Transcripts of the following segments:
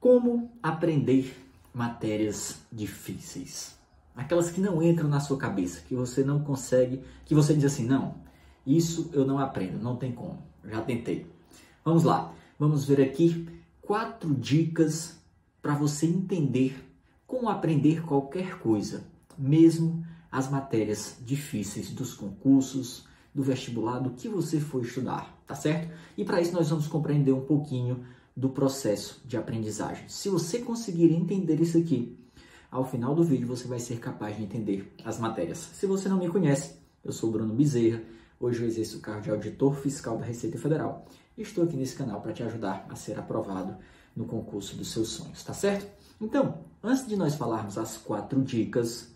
Como aprender matérias difíceis? Aquelas que não entram na sua cabeça, que você não consegue, que você diz assim: não, isso eu não aprendo, não tem como, já tentei. Vamos lá, vamos ver aqui quatro dicas para você entender como aprender qualquer coisa, mesmo as matérias difíceis dos concursos, do vestibular, do que você for estudar, tá certo? E para isso nós vamos compreender um pouquinho do processo de aprendizagem. Se você conseguir entender isso aqui, ao final do vídeo você vai ser capaz de entender as matérias. Se você não me conhece, eu sou Bruno Bezerra, hoje eu exerço o cargo de auditor fiscal da Receita Federal e estou aqui nesse canal para te ajudar a ser aprovado no concurso dos seus sonhos, tá certo? Então, antes de nós falarmos as quatro dicas,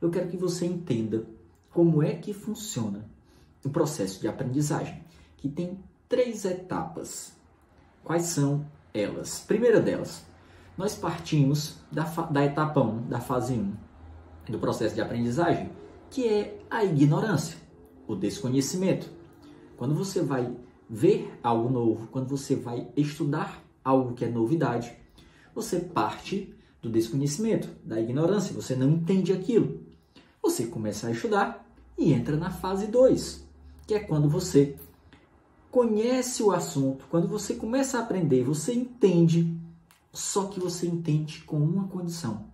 eu quero que você entenda como é que funciona o processo de aprendizagem, que tem três etapas. Quais são elas? Primeira delas, nós partimos da, da etapa 1, da fase 1 do processo de aprendizagem, que é a ignorância, o desconhecimento. Quando você vai ver algo novo, quando você vai estudar algo que é novidade, você parte do desconhecimento, da ignorância, você não entende aquilo. Você começa a estudar e entra na fase 2, que é quando você conhece o assunto, quando você começa a aprender, você entende, só que você entende com uma condição: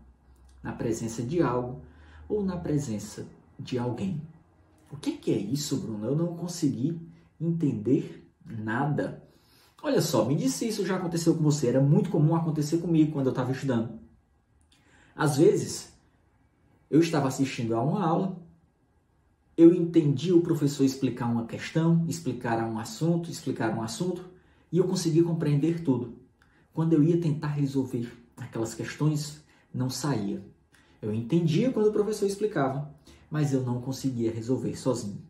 na presença de algo ou na presença de alguém. O que, é isso, Bruno? Eu não consegui entender nada. Olha só, me disse se isso já aconteceu com você. Era muito comum acontecer comigo quando eu estava estudando. Às vezes, eu estava assistindo a uma aula, eu entendi o professor explicar uma questão, explicar um assunto, explicar um assunto, e eu consegui compreender tudo. Quando eu ia tentar resolver aquelas questões, não saía. Eu entendia quando o professor explicava, mas eu não conseguia resolver sozinho.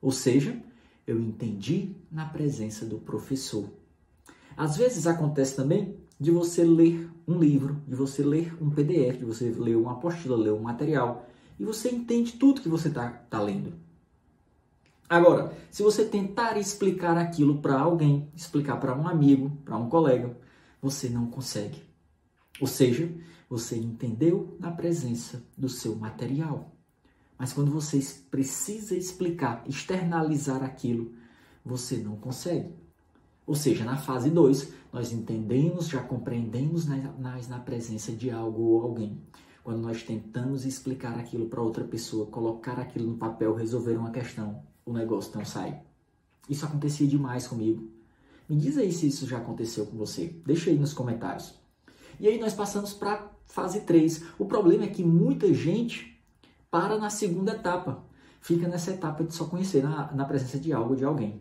Ou seja, eu entendi na presença do professor. Às vezes acontece também de você ler um livro, de você ler um PDF, de você ler uma apostila, ler um material, e você entende tudo que você está tá lendo. Agora, se você tentar explicar aquilo para alguém, explicar para um amigo, para um colega, você não consegue. Ou seja, você entendeu na presença do seu material. Mas quando você precisa explicar, externalizar aquilo, você não consegue. Ou seja, na fase 2, nós entendemos, já compreendemos, mas na presença de algo ou alguém. Quando nós tentamos explicar aquilo para outra pessoa, colocar aquilo no papel, resolver uma questão, o negócio não sai. Isso acontecia demais comigo. Me diz aí se isso já aconteceu com você. Deixa aí nos comentários. E aí nós passamos para fase 3. O problema é que muita gente para na segunda etapa. Fica nessa etapa de só conhecer na, na presença de algo, de alguém.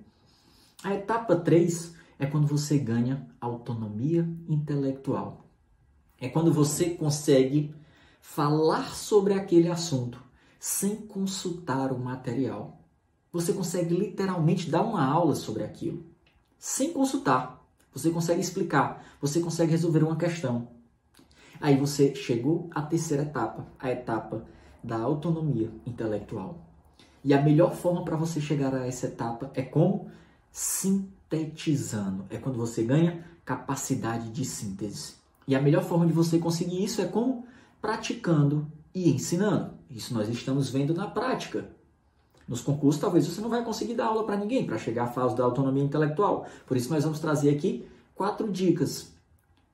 A etapa 3 é quando você ganha autonomia intelectual. É quando você consegue falar sobre aquele assunto sem consultar o material. Você consegue literalmente dar uma aula sobre aquilo sem consultar. Você consegue explicar, você consegue resolver uma questão. Aí você chegou à terceira etapa, a etapa da autonomia intelectual. E a melhor forma para você chegar a essa etapa é como? sintetizando. É quando você ganha capacidade de síntese. E a melhor forma de você conseguir isso é como? Praticando e ensinando. Isso nós estamos vendo na prática. Nos concursos, talvez você não vai conseguir dar aula para ninguém para chegar à fase da autonomia intelectual. Por isso, nós vamos trazer aqui quatro dicas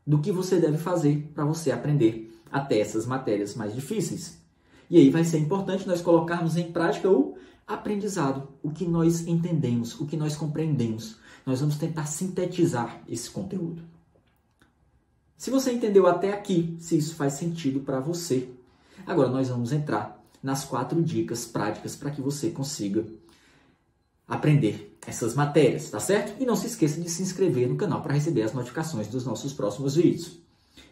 do que você deve fazer para você aprender até essas matérias mais difíceis. E aí vai ser importante nós colocarmos em prática o aprendizado, o que nós entendemos, o que nós compreendemos. Nós vamos tentar sintetizar esse conteúdo. Se você entendeu até aqui, se isso faz sentido para você, agora nós vamos entrar nas quatro dicas práticas para que você consiga aprender essas matérias, tá certo? E não se esqueça de se inscrever no canal para receber as notificações dos nossos próximos vídeos.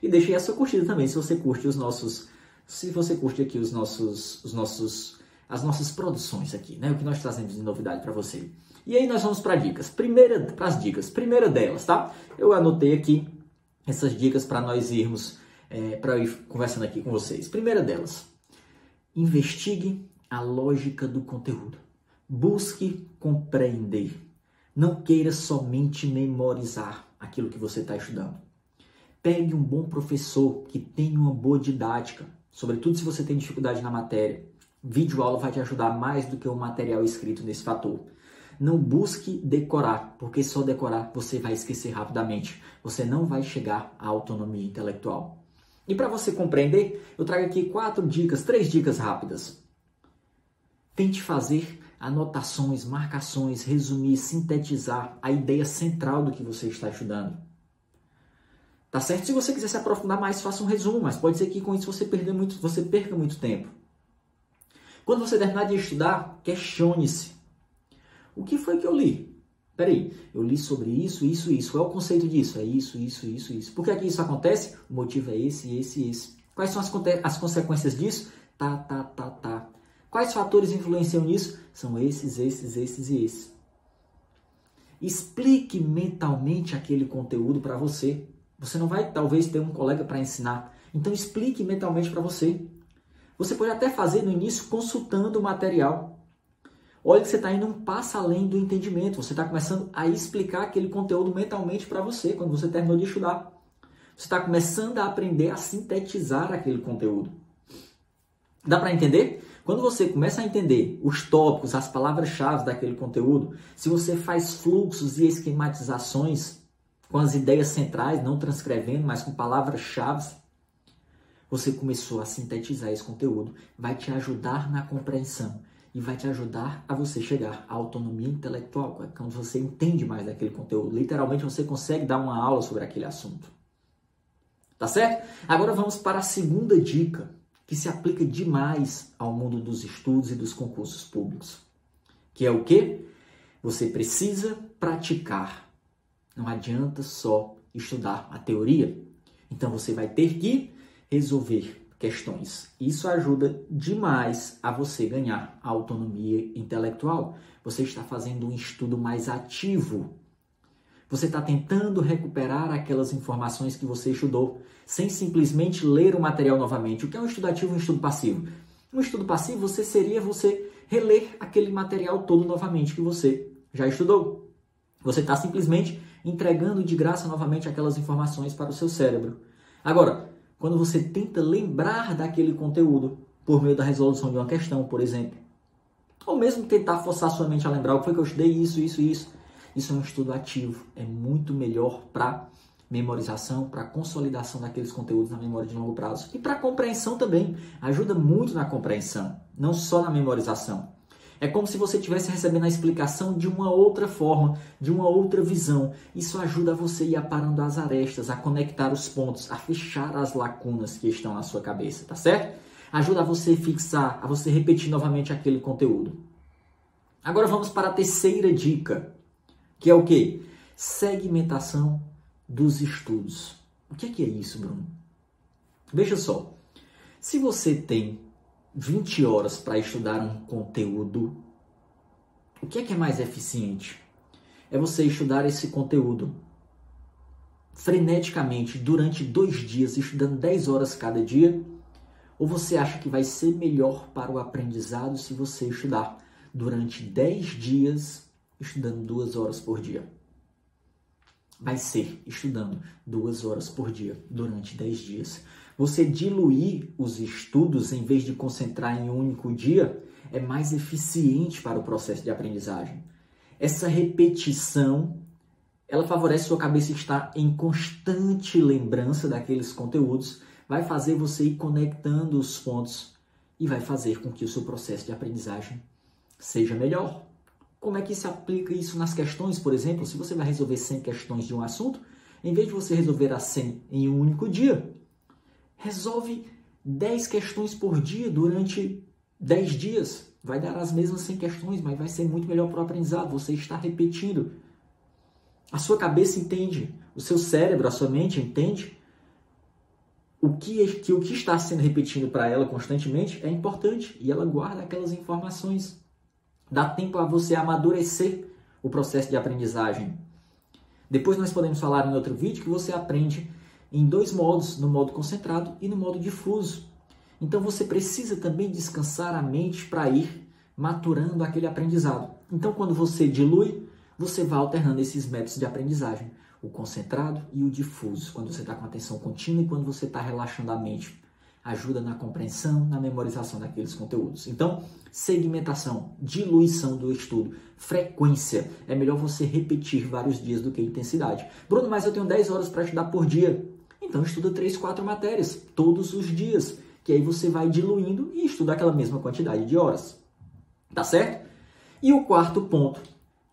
E deixe a sua curtida também se você curte os nossos se você curte aqui os nossos os nossos as nossas produções aqui, né? O que nós trazemos de novidade para você. E aí nós vamos para dicas. Primeira, para as dicas. Primeira delas, tá? Eu anotei aqui essas dicas para nós irmos, é, para ir conversando aqui com vocês. Primeira delas, investigue a lógica do conteúdo. Busque compreender. Não queira somente memorizar aquilo que você está estudando. Pegue um bom professor que tenha uma boa didática, sobretudo se você tem dificuldade na matéria. Vídeo aula vai te ajudar mais do que o material escrito nesse fator. Não busque decorar, porque só decorar você vai esquecer rapidamente. Você não vai chegar à autonomia intelectual. E para você compreender, eu trago aqui quatro dicas, três dicas rápidas. Tente fazer anotações, marcações, resumir, sintetizar a ideia central do que você está estudando. Tá certo? Se você quiser se aprofundar mais, faça um resumo, mas pode ser que com isso você, perder muito, você perca muito tempo. Quando você terminar de estudar, questione-se. O que foi que eu li? Peraí, eu li sobre isso, isso, isso. Qual é o conceito disso? É isso, isso, isso, isso. Por que, é que isso acontece? O motivo é esse, esse, esse. Quais são as, as consequências disso? Tá, tá, tá, tá. Quais fatores influenciam nisso? São esses, esses, esses e esses. Explique mentalmente aquele conteúdo para você. Você não vai talvez ter um colega para ensinar. Então explique mentalmente para você. Você pode até fazer no início consultando o material. Olha que você está indo um passo além do entendimento. Você está começando a explicar aquele conteúdo mentalmente para você quando você terminou de estudar. Você está começando a aprender a sintetizar aquele conteúdo. Dá para entender? Quando você começa a entender os tópicos, as palavras-chave daquele conteúdo, se você faz fluxos e esquematizações com as ideias centrais, não transcrevendo, mas com palavras-chave, você começou a sintetizar esse conteúdo, vai te ajudar na compreensão e vai te ajudar a você chegar à autonomia intelectual, é quando você entende mais daquele conteúdo. Literalmente você consegue dar uma aula sobre aquele assunto. Tá certo? Agora vamos para a segunda dica que se aplica demais ao mundo dos estudos e dos concursos públicos, que é o que? Você precisa praticar. Não adianta só estudar a teoria. Então você vai ter que resolver questões. Isso ajuda demais a você ganhar autonomia intelectual. Você está fazendo um estudo mais ativo você está tentando recuperar aquelas informações que você estudou, sem simplesmente ler o material novamente. O que é um estudo ativo e um estudo passivo? Um estudo passivo você seria você reler aquele material todo novamente que você já estudou. Você está simplesmente entregando de graça novamente aquelas informações para o seu cérebro. Agora, quando você tenta lembrar daquele conteúdo por meio da resolução de uma questão, por exemplo, ou mesmo tentar forçar sua mente a lembrar o que foi que eu estudei, isso, isso, isso, isso é um estudo ativo, é muito melhor para memorização, para consolidação daqueles conteúdos na memória de longo prazo e para compreensão também. Ajuda muito na compreensão, não só na memorização. É como se você estivesse recebendo a explicação de uma outra forma, de uma outra visão. Isso ajuda você a ir aparando as arestas, a conectar os pontos, a fechar as lacunas que estão na sua cabeça, tá certo? Ajuda a você fixar, a você repetir novamente aquele conteúdo. Agora vamos para a terceira dica que é o que? Segmentação dos estudos. O que é, que é isso, Bruno? Veja só, se você tem 20 horas para estudar um conteúdo, o que é que é mais eficiente? É você estudar esse conteúdo freneticamente durante dois dias, estudando 10 horas cada dia? Ou você acha que vai ser melhor para o aprendizado se você estudar durante 10 dias estudando duas horas por dia. Vai ser estudando duas horas por dia durante dez dias. Você diluir os estudos em vez de concentrar em um único dia é mais eficiente para o processo de aprendizagem. Essa repetição ela favorece sua cabeça estar em constante lembrança daqueles conteúdos, vai fazer você ir conectando os pontos e vai fazer com que o seu processo de aprendizagem seja melhor. Como é que se aplica isso nas questões, por exemplo? Se você vai resolver 100 questões de um assunto, em vez de você resolver as 100 em um único dia, resolve 10 questões por dia durante 10 dias. Vai dar as mesmas 100 questões, mas vai ser muito melhor para o aprendizado. Você está repetindo. A sua cabeça entende, o seu cérebro, a sua mente entende o que, que o que está sendo repetido para ela constantemente é importante e ela guarda aquelas informações. Dá tempo a você amadurecer o processo de aprendizagem. Depois nós podemos falar em outro vídeo que você aprende em dois modos, no modo concentrado e no modo difuso. Então você precisa também descansar a mente para ir maturando aquele aprendizado. Então quando você dilui, você vai alternando esses métodos de aprendizagem. o concentrado e o difuso, quando você está com atenção contínua e quando você está relaxando a mente. Ajuda na compreensão, na memorização daqueles conteúdos. Então, segmentação, diluição do estudo, frequência. É melhor você repetir vários dias do que intensidade. Bruno, mas eu tenho 10 horas para estudar por dia. Então, estuda 3, 4 matérias todos os dias, que aí você vai diluindo e estuda aquela mesma quantidade de horas. Tá certo? E o quarto ponto,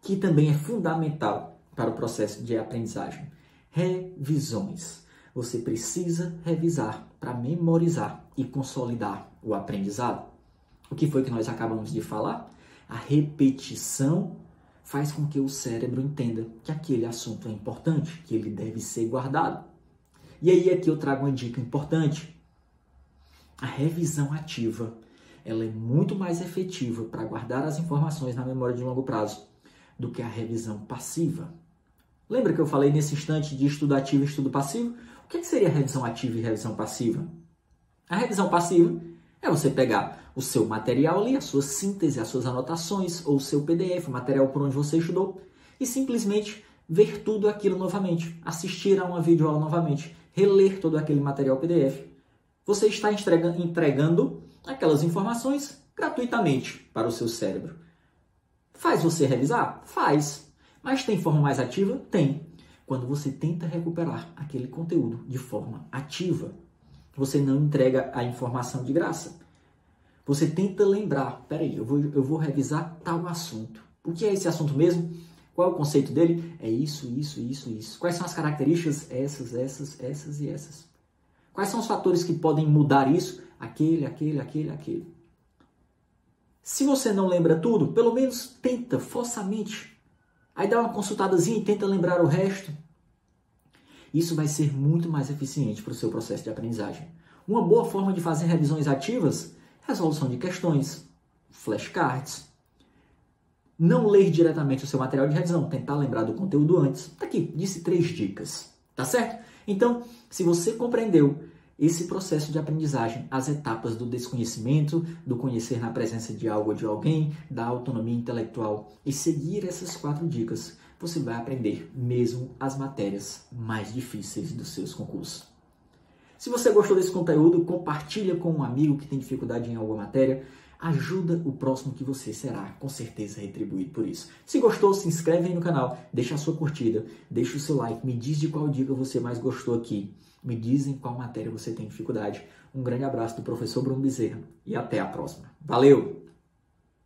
que também é fundamental para o processo de aprendizagem, revisões. Você precisa revisar para memorizar e consolidar o aprendizado. O que foi que nós acabamos de falar? A repetição faz com que o cérebro entenda que aquele assunto é importante, que ele deve ser guardado. E aí aqui eu trago uma dica importante. A revisão ativa, ela é muito mais efetiva para guardar as informações na memória de longo prazo do que a revisão passiva. Lembra que eu falei nesse instante de estudo ativo e estudo passivo? O que seria revisão ativa e revisão passiva? A revisão passiva é você pegar o seu material ali, a sua síntese, as suas anotações, ou o seu PDF, o material por onde você estudou, e simplesmente ver tudo aquilo novamente, assistir a uma videoaula novamente, reler todo aquele material PDF. Você está entregando aquelas informações gratuitamente para o seu cérebro. Faz você revisar? Faz. Mas tem forma mais ativa? Tem. Quando você tenta recuperar aquele conteúdo de forma ativa, você não entrega a informação de graça. Você tenta lembrar, peraí, eu vou, eu vou revisar tal assunto. O que é esse assunto mesmo? Qual é o conceito dele? É isso, isso, isso, isso. Quais são as características? Essas, essas, essas e essas. Quais são os fatores que podem mudar isso? Aquele, aquele, aquele, aquele. Se você não lembra tudo, pelo menos tenta, força a mente. Aí dá uma consultadazinha e tenta lembrar o resto. Isso vai ser muito mais eficiente para o seu processo de aprendizagem. Uma boa forma de fazer revisões ativas resolução de questões, flashcards, não ler diretamente o seu material de revisão, tentar lembrar do conteúdo antes. Tá aqui, disse três dicas, tá certo? Então, se você compreendeu esse processo de aprendizagem, as etapas do desconhecimento, do conhecer na presença de algo ou de alguém, da autonomia intelectual e seguir essas quatro dicas, você vai aprender mesmo as matérias mais difíceis dos seus concursos. Se você gostou desse conteúdo, compartilha com um amigo que tem dificuldade em alguma matéria ajuda o próximo que você será com certeza retribuído por isso. Se gostou, se inscreve aí no canal, deixa a sua curtida, deixa o seu like, me diz de qual dica você mais gostou aqui, me diz em qual matéria você tem dificuldade. Um grande abraço do professor Bruno Bezerra e até a próxima. Valeu!